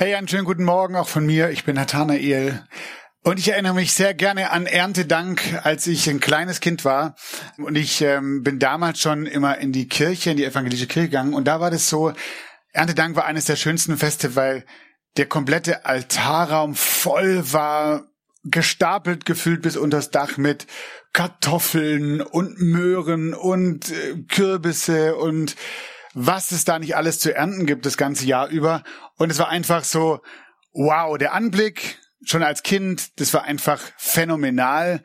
Hey, einen schönen guten Morgen auch von mir. Ich bin Nathanael. Und ich erinnere mich sehr gerne an Erntedank, als ich ein kleines Kind war. Und ich ähm, bin damals schon immer in die Kirche, in die evangelische Kirche gegangen. Und da war das so, Erntedank war eines der schönsten Feste, weil der komplette Altarraum voll war, gestapelt gefühlt bis unters Dach mit Kartoffeln und Möhren und äh, Kürbisse und was es da nicht alles zu ernten gibt das ganze Jahr über. Und es war einfach so, wow, der Anblick, schon als Kind, das war einfach phänomenal.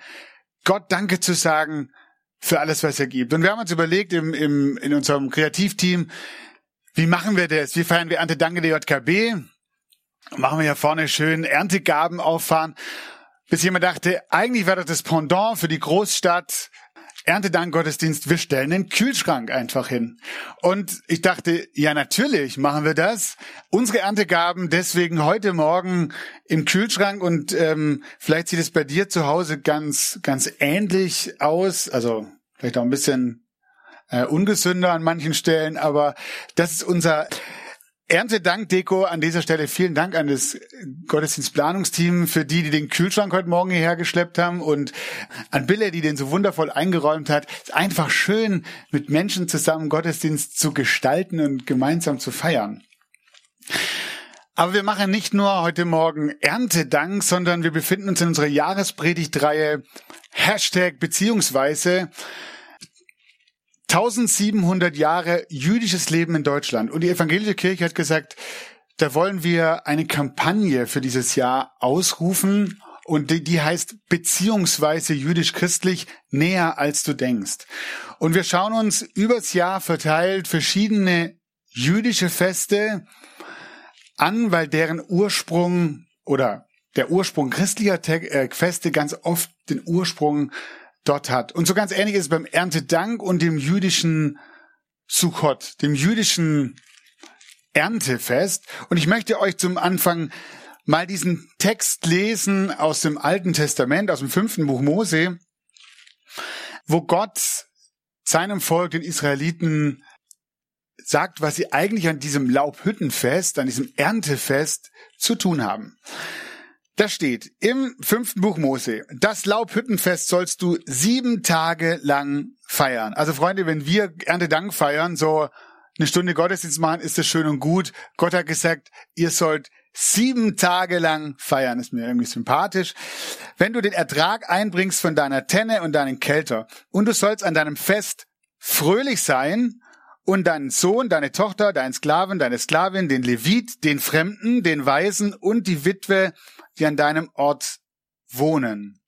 Gott Danke zu sagen für alles, was er gibt. Und wir haben uns überlegt im, im, in unserem Kreativteam, wie machen wir das? Wie feiern wir Ernte Danke der JKB? Machen wir ja vorne schön Erntegaben auffahren. Bis jemand dachte, eigentlich wäre das das Pendant für die Großstadt. Erntedank-Gottesdienst, wir stellen den Kühlschrank einfach hin. Und ich dachte, ja natürlich machen wir das. Unsere Erntegaben deswegen heute Morgen im Kühlschrank und ähm, vielleicht sieht es bei dir zu Hause ganz, ganz ähnlich aus. Also vielleicht auch ein bisschen äh, ungesünder an manchen Stellen, aber das ist unser Erntedank-Deko an dieser Stelle. Vielen Dank an das Gottesdienstplanungsteam für die, die den Kühlschrank heute Morgen hierher geschleppt haben und an Bille, die den so wundervoll eingeräumt hat. Es ist einfach schön, mit Menschen zusammen Gottesdienst zu gestalten und gemeinsam zu feiern. Aber wir machen nicht nur heute Morgen Erntedank, sondern wir befinden uns in unserer Jahrespredigtreihe Hashtag beziehungsweise 1700 Jahre jüdisches Leben in Deutschland. Und die evangelische Kirche hat gesagt, da wollen wir eine Kampagne für dieses Jahr ausrufen. Und die, die heißt beziehungsweise jüdisch-christlich näher als du denkst. Und wir schauen uns übers Jahr verteilt verschiedene jüdische Feste an, weil deren Ursprung oder der Ursprung christlicher äh, Feste ganz oft den Ursprung dort hat. Und so ganz ähnlich ist es beim Erntedank und dem jüdischen Sukkot, dem jüdischen Erntefest. Und ich möchte euch zum Anfang mal diesen Text lesen aus dem Alten Testament, aus dem fünften Buch Mose, wo Gott seinem Volk, den Israeliten, sagt, was sie eigentlich an diesem Laubhüttenfest, an diesem Erntefest zu tun haben. Da steht im fünften Buch Mose, das Laubhüttenfest sollst du sieben Tage lang feiern. Also Freunde, wenn wir Erntedank feiern, so eine Stunde Gottesdienst machen, ist das schön und gut. Gott hat gesagt, ihr sollt sieben Tage lang feiern. Ist mir irgendwie sympathisch. Wenn du den Ertrag einbringst von deiner Tenne und deinen Kelter und du sollst an deinem Fest fröhlich sein und deinen Sohn, deine Tochter, deinen Sklaven, deine Sklavin, den Levit, den Fremden, den Weisen und die Witwe die an deinem Ort wohnen.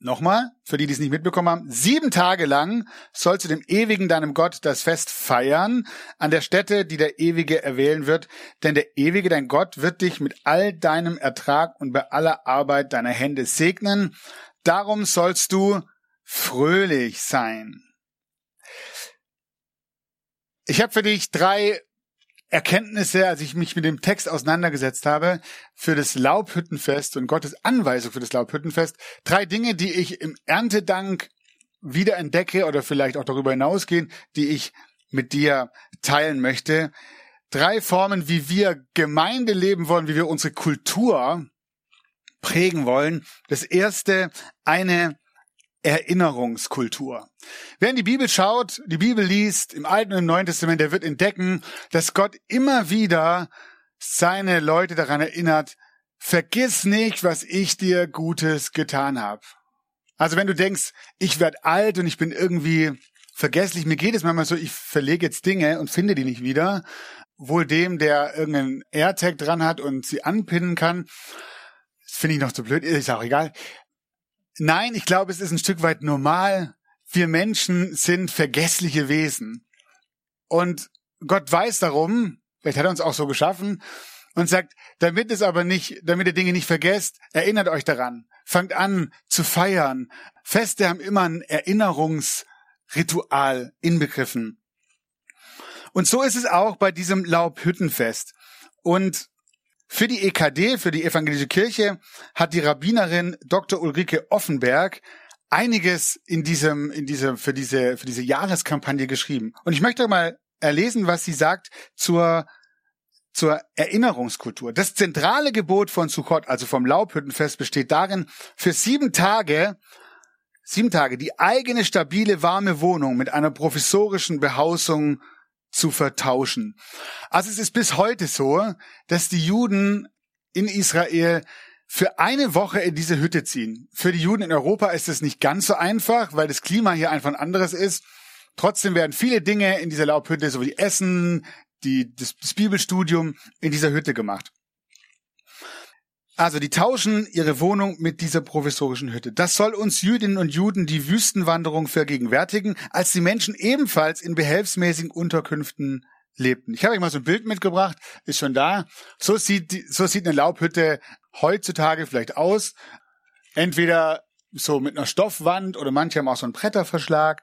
Nochmal, für die, die es nicht mitbekommen haben, sieben Tage lang sollst du dem ewigen deinem Gott das Fest feiern, an der Stätte, die der Ewige erwählen wird, denn der Ewige dein Gott wird dich mit all deinem Ertrag und bei aller Arbeit deiner Hände segnen. Darum sollst du fröhlich sein. Ich habe für dich drei Erkenntnisse, als ich mich mit dem Text auseinandergesetzt habe, für das Laubhüttenfest und Gottes Anweisung für das Laubhüttenfest. Drei Dinge, die ich im Erntedank wieder entdecke oder vielleicht auch darüber hinausgehen, die ich mit dir teilen möchte. Drei Formen, wie wir Gemeinde leben wollen, wie wir unsere Kultur prägen wollen. Das erste, eine Erinnerungskultur. Wer in die Bibel schaut, die Bibel liest, im Alten und im Neuen Testament, der wird entdecken, dass Gott immer wieder seine Leute daran erinnert, vergiss nicht, was ich dir Gutes getan habe. Also wenn du denkst, ich werde alt und ich bin irgendwie vergesslich, mir geht es manchmal so, ich verlege jetzt Dinge und finde die nicht wieder, wohl dem, der irgendeinen AirTag dran hat und sie anpinnen kann. Das finde ich noch zu blöd, ist auch egal. Nein, ich glaube, es ist ein Stück weit normal, wir Menschen sind vergessliche Wesen. Und Gott weiß darum, vielleicht hat er uns auch so geschaffen, und sagt, damit es aber nicht, damit ihr Dinge nicht vergesst, erinnert euch daran. Fangt an zu feiern. Feste haben immer ein Erinnerungsritual inbegriffen. Und so ist es auch bei diesem Laubhüttenfest. Und für die EKD, für die Evangelische Kirche, hat die Rabbinerin Dr. Ulrike Offenberg einiges in diesem, in diesem, für diese, für diese Jahreskampagne geschrieben. Und ich möchte mal erlesen, was sie sagt zur zur Erinnerungskultur. Das zentrale Gebot von Sukkot, also vom Laubhüttenfest, besteht darin, für sieben Tage, sieben Tage die eigene stabile, warme Wohnung mit einer provisorischen Behausung zu vertauschen. Also es ist bis heute so, dass die Juden in Israel für eine Woche in diese Hütte ziehen. Für die Juden in Europa ist es nicht ganz so einfach, weil das Klima hier einfach ein anderes ist. Trotzdem werden viele Dinge in dieser Laubhütte, so wie Essen, die, das, das Bibelstudium in dieser Hütte gemacht. Also die tauschen ihre Wohnung mit dieser provisorischen Hütte. Das soll uns Jüdinnen und Juden die Wüstenwanderung vergegenwärtigen, als die Menschen ebenfalls in behelfsmäßigen Unterkünften lebten. Ich habe euch mal so ein Bild mitgebracht, ist schon da. So sieht, so sieht eine Laubhütte heutzutage vielleicht aus. Entweder so mit einer Stoffwand oder manche haben auch so einen Bretterverschlag.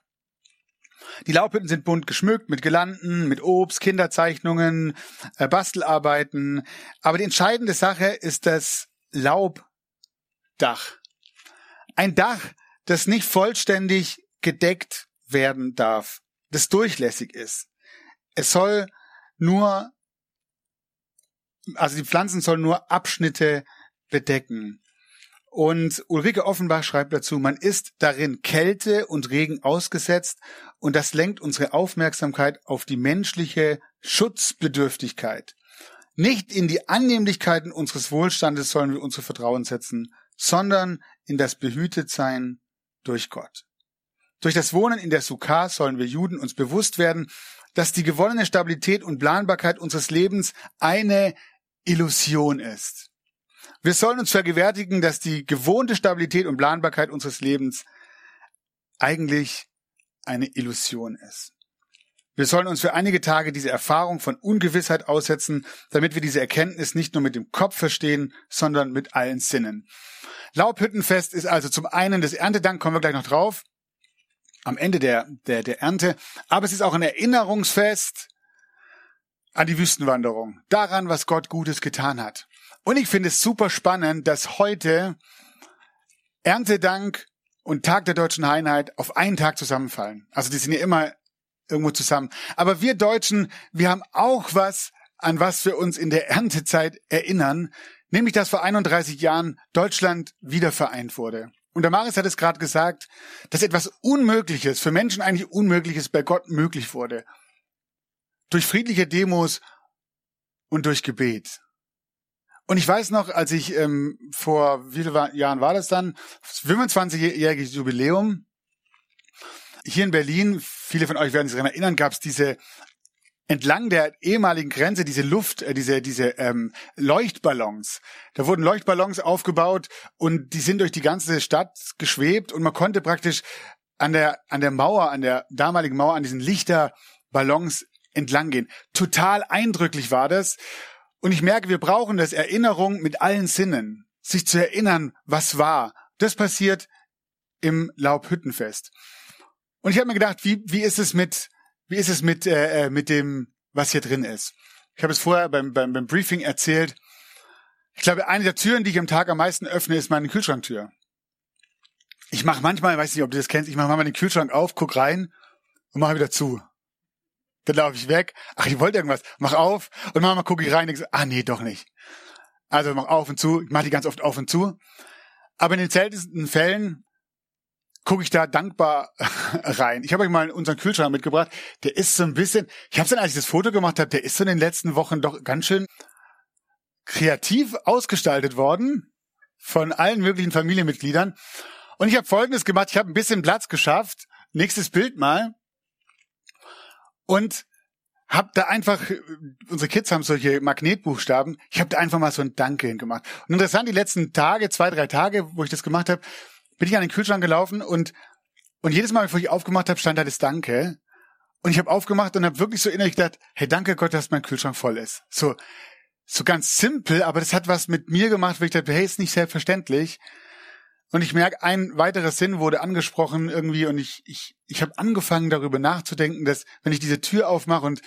Die Laubhütten sind bunt geschmückt mit Gelanden, mit Obst, Kinderzeichnungen, äh, Bastelarbeiten. Aber die entscheidende Sache ist das Laubdach. Ein Dach, das nicht vollständig gedeckt werden darf, das durchlässig ist. Es soll nur, also die Pflanzen sollen nur Abschnitte bedecken. Und Ulrike Offenbach schreibt dazu, man ist darin Kälte und Regen ausgesetzt und das lenkt unsere Aufmerksamkeit auf die menschliche Schutzbedürftigkeit. Nicht in die Annehmlichkeiten unseres Wohlstandes sollen wir unsere Vertrauen setzen, sondern in das Behütetsein durch Gott. Durch das Wohnen in der Sukkah sollen wir Juden uns bewusst werden, dass die gewonnene Stabilität und Planbarkeit unseres Lebens eine Illusion ist. Wir sollen uns vergewärtigen, dass die gewohnte Stabilität und Planbarkeit unseres Lebens eigentlich eine Illusion ist. Wir sollen uns für einige Tage diese Erfahrung von Ungewissheit aussetzen, damit wir diese Erkenntnis nicht nur mit dem Kopf verstehen, sondern mit allen Sinnen. Laubhüttenfest ist also zum einen das Erntedank, kommen wir gleich noch drauf, am Ende der, der, der Ernte, aber es ist auch ein Erinnerungsfest an die Wüstenwanderung, daran, was Gott Gutes getan hat. Und ich finde es super spannend, dass heute Erntedank und Tag der deutschen Einheit auf einen Tag zusammenfallen. Also die sind ja immer irgendwo zusammen. Aber wir Deutschen, wir haben auch was, an was wir uns in der Erntezeit erinnern, nämlich dass vor 31 Jahren Deutschland wieder vereint wurde. Und der Maris hat es gerade gesagt, dass etwas Unmögliches, für Menschen eigentlich Unmögliches bei Gott möglich wurde. Durch friedliche Demos und durch Gebet. Und ich weiß noch, als ich ähm, vor wie viele Jahren war das dann? 25-jähriges Jubiläum. Hier in Berlin, viele von euch werden sich daran erinnern, gab es diese entlang der ehemaligen Grenze diese Luft, äh, diese diese ähm, Leuchtballons. Da wurden Leuchtballons aufgebaut und die sind durch die ganze Stadt geschwebt und man konnte praktisch an der an der Mauer, an der damaligen Mauer, an diesen Lichterballons entlang gehen. Total eindrücklich war das. Und ich merke, wir brauchen das Erinnerung mit allen Sinnen, sich zu erinnern, was war. Das passiert im Laubhüttenfest. Und ich habe mir gedacht, wie, wie ist es mit, wie ist es mit, äh, äh, mit dem, was hier drin ist? Ich habe es vorher beim, beim, beim Briefing erzählt. Ich glaube, eine der Türen, die ich am Tag am meisten öffne, ist meine Kühlschranktür. Ich mache manchmal, weiß nicht, ob du das kennst, ich mache manchmal den Kühlschrank auf, guck rein und mache wieder zu. Dann laufe ich weg. Ach, ich wollte irgendwas. Mach auf. Und manchmal gucke ich rein und denke, ah nee, doch nicht. Also mach auf und zu. Ich mache die ganz oft auf und zu. Aber in den seltensten Fällen gucke ich da dankbar rein. Ich habe euch mal unseren Kühlschrank mitgebracht. Der ist so ein bisschen, ich habe dann, als ich das Foto gemacht habe, der ist so in den letzten Wochen doch ganz schön kreativ ausgestaltet worden von allen möglichen Familienmitgliedern. Und ich habe Folgendes gemacht. Ich habe ein bisschen Platz geschafft. Nächstes Bild mal und hab da einfach, unsere Kids haben solche Magnetbuchstaben, ich habe da einfach mal so ein Danke hingemacht. Und interessant, die letzten Tage, zwei, drei Tage, wo ich das gemacht habe, bin ich an den Kühlschrank gelaufen und Und jedes Mal, bevor ich aufgemacht habe, stand da das Danke. Und ich habe aufgemacht und habe wirklich so innerlich gedacht, hey, danke Gott, dass mein Kühlschrank voll ist. So, so ganz simpel, aber das hat was mit mir gemacht, weil ich dachte, hey, ist nicht selbstverständlich. Und ich merke, ein weiterer Sinn wurde angesprochen irgendwie und ich, ich, ich habe angefangen darüber nachzudenken, dass wenn ich diese Tür aufmache und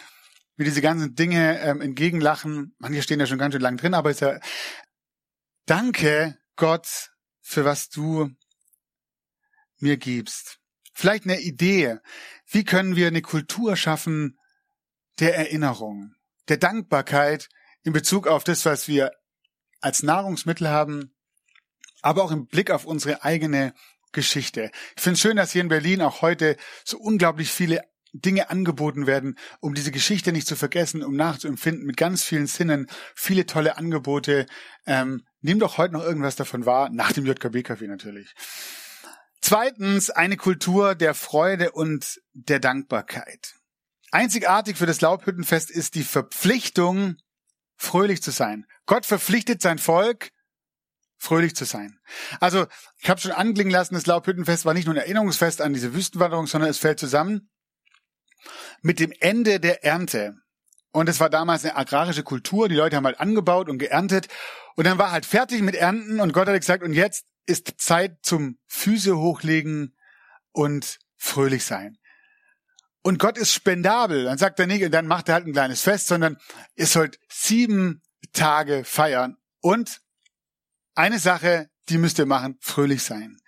mir diese ganzen Dinge ähm, entgegenlachen, manche stehen ja schon ganz schön lang drin, aber ist ja, danke Gott für was du mir gibst. Vielleicht eine Idee. Wie können wir eine Kultur schaffen der Erinnerung, der Dankbarkeit in Bezug auf das, was wir als Nahrungsmittel haben, aber auch im Blick auf unsere eigene Geschichte. Ich finde es schön, dass hier in Berlin auch heute so unglaublich viele Dinge angeboten werden, um diese Geschichte nicht zu vergessen, um nachzuempfinden mit ganz vielen Sinnen, viele tolle Angebote. Ähm, nimm doch heute noch irgendwas davon wahr, nach dem JKB-Café natürlich. Zweitens, eine Kultur der Freude und der Dankbarkeit. Einzigartig für das Laubhüttenfest ist die Verpflichtung, fröhlich zu sein. Gott verpflichtet sein Volk, fröhlich zu sein. Also, ich habe schon anklingen lassen, das Laubhüttenfest war nicht nur ein Erinnerungsfest an diese Wüstenwanderung, sondern es fällt zusammen mit dem Ende der Ernte. Und es war damals eine agrarische Kultur, die Leute haben halt angebaut und geerntet und dann war halt fertig mit Ernten und Gott hat gesagt, und jetzt ist Zeit zum Füße hochlegen und fröhlich sein. Und Gott ist spendabel. Dann sagt er nicht, und dann macht er halt ein kleines Fest, sondern ihr sollt sieben Tage feiern. Und eine Sache, die müsst ihr machen, fröhlich sein.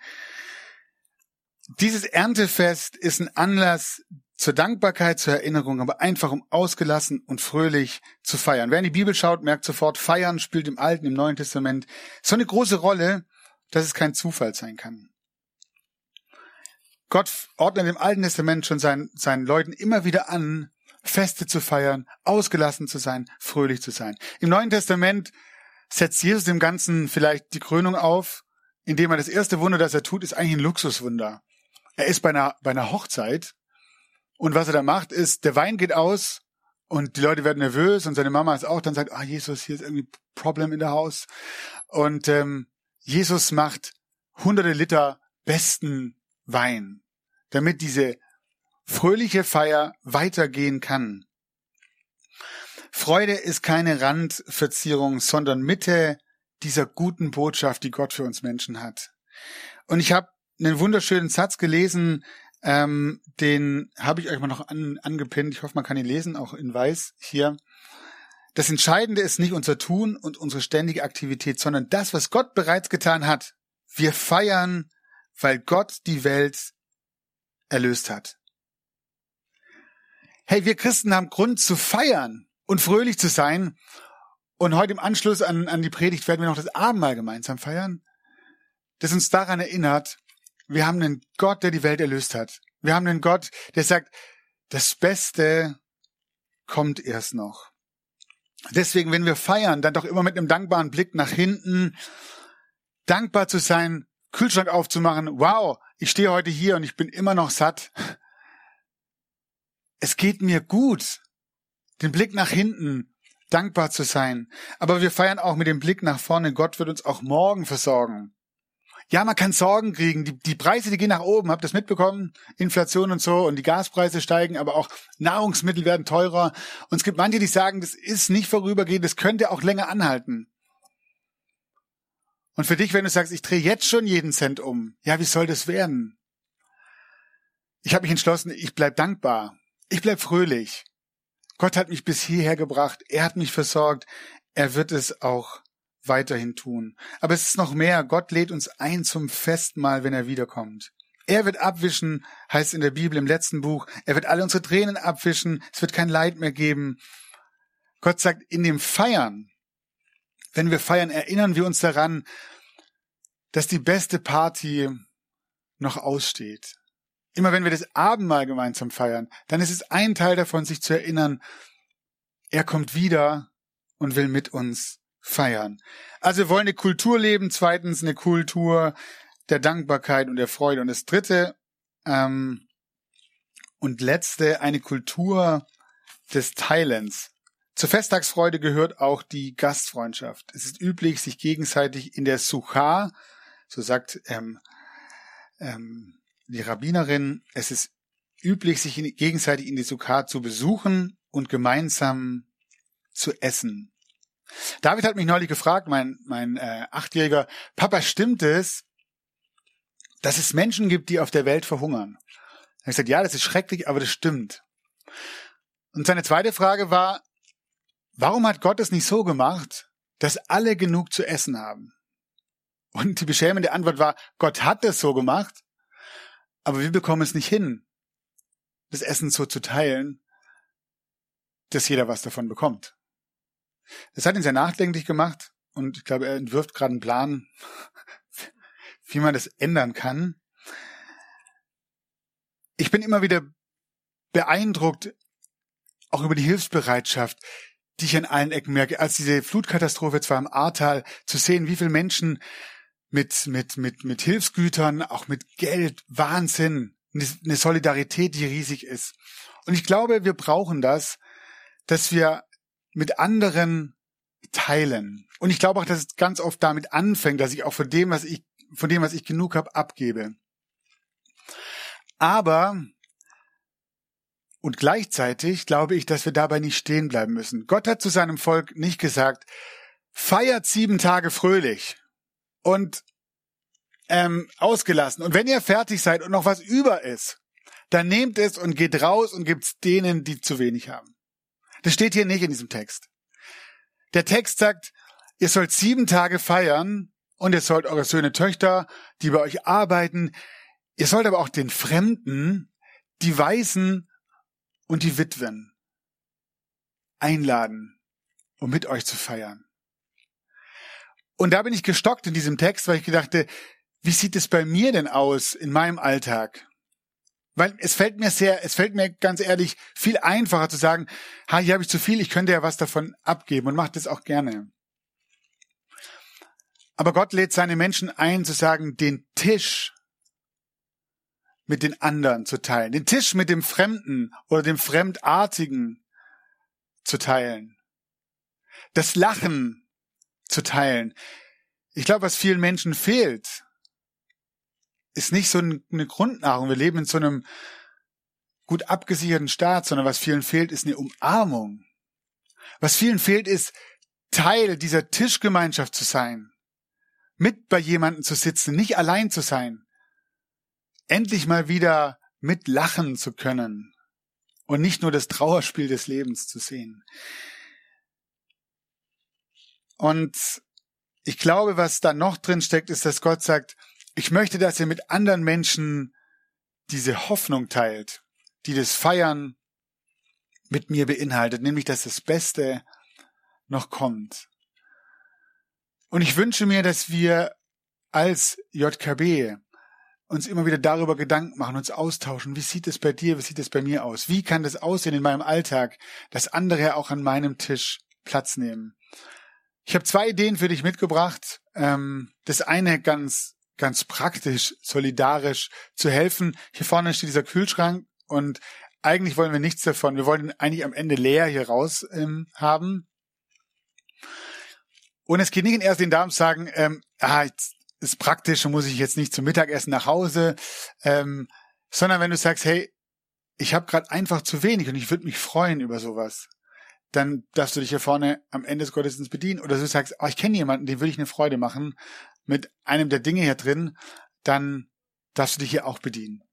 Dieses Erntefest ist ein Anlass zur Dankbarkeit, zur Erinnerung, aber einfach um ausgelassen und fröhlich zu feiern. Wer in die Bibel schaut, merkt sofort, Feiern spielt im Alten, im Neuen Testament so eine große Rolle, dass es kein Zufall sein kann. Gott ordnet im Alten Testament schon seinen, seinen Leuten immer wieder an, Feste zu feiern, ausgelassen zu sein, fröhlich zu sein. Im Neuen Testament setzt Jesus dem Ganzen vielleicht die Krönung auf, indem er das erste Wunder, das er tut, ist eigentlich ein Luxuswunder. Er ist bei einer, bei einer Hochzeit und was er da macht, ist, der Wein geht aus und die Leute werden nervös und seine Mama ist auch dann sagt, ah Jesus, hier ist irgendwie Problem in der Haus. Und ähm, Jesus macht hunderte Liter besten Wein, damit diese fröhliche Feier weitergehen kann. Freude ist keine Randverzierung, sondern Mitte dieser guten Botschaft, die Gott für uns Menschen hat. Und ich habe einen wunderschönen Satz gelesen ähm, den habe ich euch mal noch an, angepinnt. Ich hoffe, man kann ihn lesen, auch in weiß hier. Das Entscheidende ist nicht unser Tun und unsere ständige Aktivität, sondern das, was Gott bereits getan hat. Wir feiern, weil Gott die Welt erlöst hat. Hey, wir Christen haben Grund zu feiern und fröhlich zu sein. Und heute im Anschluss an, an die Predigt werden wir noch das Abendmahl gemeinsam feiern, das uns daran erinnert, wir haben einen Gott, der die Welt erlöst hat. Wir haben einen Gott, der sagt, das Beste kommt erst noch. Deswegen, wenn wir feiern, dann doch immer mit einem dankbaren Blick nach hinten, dankbar zu sein, Kühlschrank aufzumachen, wow, ich stehe heute hier und ich bin immer noch satt. Es geht mir gut. Den Blick nach hinten, dankbar zu sein. Aber wir feiern auch mit dem Blick nach vorne, Gott wird uns auch morgen versorgen. Ja, man kann Sorgen kriegen. Die, die Preise, die gehen nach oben. Habt ihr das mitbekommen? Inflation und so und die Gaspreise steigen, aber auch Nahrungsmittel werden teurer. Und es gibt manche, die sagen, das ist nicht vorübergehend, das könnte auch länger anhalten. Und für dich, wenn du sagst, ich drehe jetzt schon jeden Cent um, ja, wie soll das werden? Ich habe mich entschlossen, ich bleib dankbar. Ich bleib fröhlich. Gott hat mich bis hierher gebracht. Er hat mich versorgt. Er wird es auch weiterhin tun. Aber es ist noch mehr. Gott lädt uns ein zum Festmahl, wenn er wiederkommt. Er wird abwischen, heißt in der Bibel im letzten Buch. Er wird alle unsere Tränen abwischen. Es wird kein Leid mehr geben. Gott sagt, in dem Feiern, wenn wir feiern, erinnern wir uns daran, dass die beste Party noch aussteht. Immer wenn wir das Abendmahl gemeinsam feiern, dann ist es ein Teil davon, sich zu erinnern, er kommt wieder und will mit uns feiern. Also wir wollen eine Kultur leben, zweitens eine Kultur der Dankbarkeit und der Freude und das dritte ähm, und letzte eine Kultur des Teilens. Zur Festtagsfreude gehört auch die Gastfreundschaft. Es ist üblich, sich gegenseitig in der Sucha, so sagt ähm, ähm, die Rabbinerin, es ist üblich, sich gegenseitig in die Sukkah zu besuchen und gemeinsam zu essen. David hat mich neulich gefragt, mein, mein äh, Achtjähriger, Papa, stimmt es, dass es Menschen gibt, die auf der Welt verhungern? Er hat gesagt, ja, das ist schrecklich, aber das stimmt. Und seine zweite Frage war, warum hat Gott es nicht so gemacht, dass alle genug zu essen haben? Und die beschämende Antwort war, Gott hat es so gemacht, aber wir bekommen es nicht hin, das Essen so zu teilen, dass jeder was davon bekommt. Das hat ihn sehr nachdenklich gemacht und ich glaube, er entwirft gerade einen Plan, wie man das ändern kann. Ich bin immer wieder beeindruckt, auch über die Hilfsbereitschaft, die ich an allen Ecken merke. Als diese Flutkatastrophe zwar im Ahrtal zu sehen, wie viele Menschen mit, mit, mit, mit Hilfsgütern, auch mit Geld, Wahnsinn, eine Solidarität, die riesig ist. Und ich glaube, wir brauchen das, dass wir mit anderen teilen. Und ich glaube auch, dass es ganz oft damit anfängt, dass ich auch von dem, was ich, von dem, was ich genug habe, abgebe. Aber und gleichzeitig glaube ich, dass wir dabei nicht stehen bleiben müssen. Gott hat zu seinem Volk nicht gesagt, feiert sieben Tage fröhlich und ähm, ausgelassen. Und wenn ihr fertig seid und noch was über ist, dann nehmt es und geht raus und gibt's denen, die zu wenig haben. Das steht hier nicht in diesem Text. Der Text sagt, ihr sollt sieben Tage feiern und ihr sollt eure Söhne, Töchter, die bei euch arbeiten, ihr sollt aber auch den Fremden, die Weisen und die Witwen einladen, um mit euch zu feiern. Und da bin ich gestockt in diesem Text, weil ich gedachte, wie sieht es bei mir denn aus in meinem Alltag? Weil es fällt mir sehr, es fällt mir ganz ehrlich viel einfacher zu sagen, ha, hier habe ich zu viel, ich könnte ja was davon abgeben und macht das auch gerne. Aber Gott lädt seine Menschen ein, zu sagen, den Tisch mit den anderen zu teilen, den Tisch mit dem Fremden oder dem Fremdartigen zu teilen, das Lachen zu teilen. Ich glaube, was vielen Menschen fehlt, ist nicht so eine Grundnahrung. Wir leben in so einem gut abgesicherten Staat, sondern was vielen fehlt, ist eine Umarmung. Was vielen fehlt, ist Teil dieser Tischgemeinschaft zu sein, mit bei jemandem zu sitzen, nicht allein zu sein, endlich mal wieder mit lachen zu können und nicht nur das Trauerspiel des Lebens zu sehen. Und ich glaube, was da noch drin steckt, ist, dass Gott sagt, ich möchte, dass ihr mit anderen Menschen diese Hoffnung teilt, die das Feiern mit mir beinhaltet, nämlich dass das Beste noch kommt. Und ich wünsche mir, dass wir als JKB uns immer wieder darüber Gedanken machen, uns austauschen. Wie sieht es bei dir, wie sieht es bei mir aus? Wie kann das aussehen in meinem Alltag, dass andere auch an meinem Tisch Platz nehmen? Ich habe zwei Ideen für dich mitgebracht. Ähm, das eine ganz ganz praktisch, solidarisch zu helfen. Hier vorne steht dieser Kühlschrank und eigentlich wollen wir nichts davon. Wir wollen eigentlich am Ende leer hier raus ähm, haben. Und es geht nicht in erster Linie darum zu sagen, ähm, ah, ist praktisch und muss ich jetzt nicht zum Mittagessen nach Hause, ähm, sondern wenn du sagst, hey, ich habe gerade einfach zu wenig und ich würde mich freuen über sowas, dann darfst du dich hier vorne am Ende des Gottesdienstes bedienen. Oder du sagst, oh, ich kenne jemanden, dem würde ich eine Freude machen mit einem der Dinge hier drin, dann darfst du dich hier auch bedienen.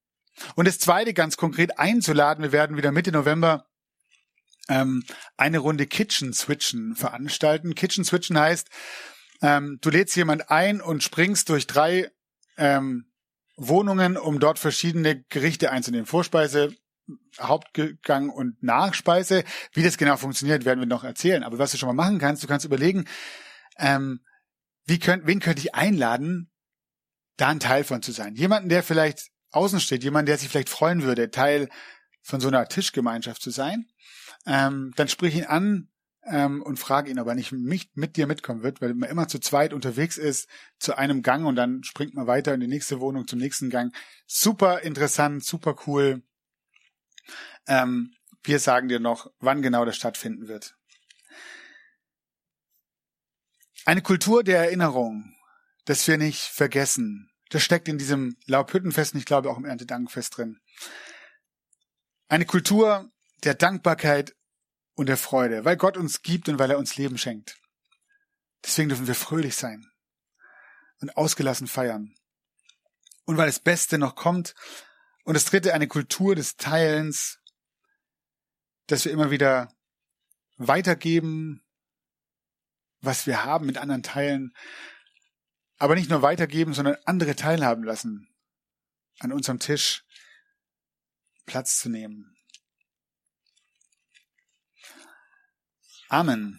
Und das Zweite ganz konkret einzuladen, wir werden wieder Mitte November ähm, eine Runde Kitchen Switchen veranstalten. Kitchen Switchen heißt, ähm, du lädst jemand ein und springst durch drei ähm, Wohnungen, um dort verschiedene Gerichte einzunehmen. Vorspeise, Hauptgang und Nachspeise. Wie das genau funktioniert, werden wir noch erzählen. Aber was du schon mal machen kannst, du kannst überlegen, ähm, wie könnt, wen könnte ich einladen, da ein Teil von zu sein? Jemanden, der vielleicht außen steht, jemand, der sich vielleicht freuen würde, Teil von so einer Tischgemeinschaft zu sein. Ähm, dann sprich ihn an ähm, und frage ihn, ob er nicht mit, mit dir mitkommen wird, weil man immer zu zweit unterwegs ist, zu einem Gang und dann springt man weiter in die nächste Wohnung, zum nächsten Gang. Super interessant, super cool. Ähm, wir sagen dir noch, wann genau das stattfinden wird. Eine Kultur der Erinnerung, dass wir nicht vergessen, Das steckt in diesem Laubhüttenfest und ich glaube auch im Erntedankfest drin. Eine Kultur der Dankbarkeit und der Freude, weil Gott uns gibt und weil er uns Leben schenkt. Deswegen dürfen wir fröhlich sein und ausgelassen feiern. Und weil das Beste noch kommt. Und das dritte, eine Kultur des Teilens, dass wir immer wieder weitergeben, was wir haben, mit anderen teilen. Aber nicht nur weitergeben, sondern andere teilhaben lassen. An unserem Tisch Platz zu nehmen. Amen.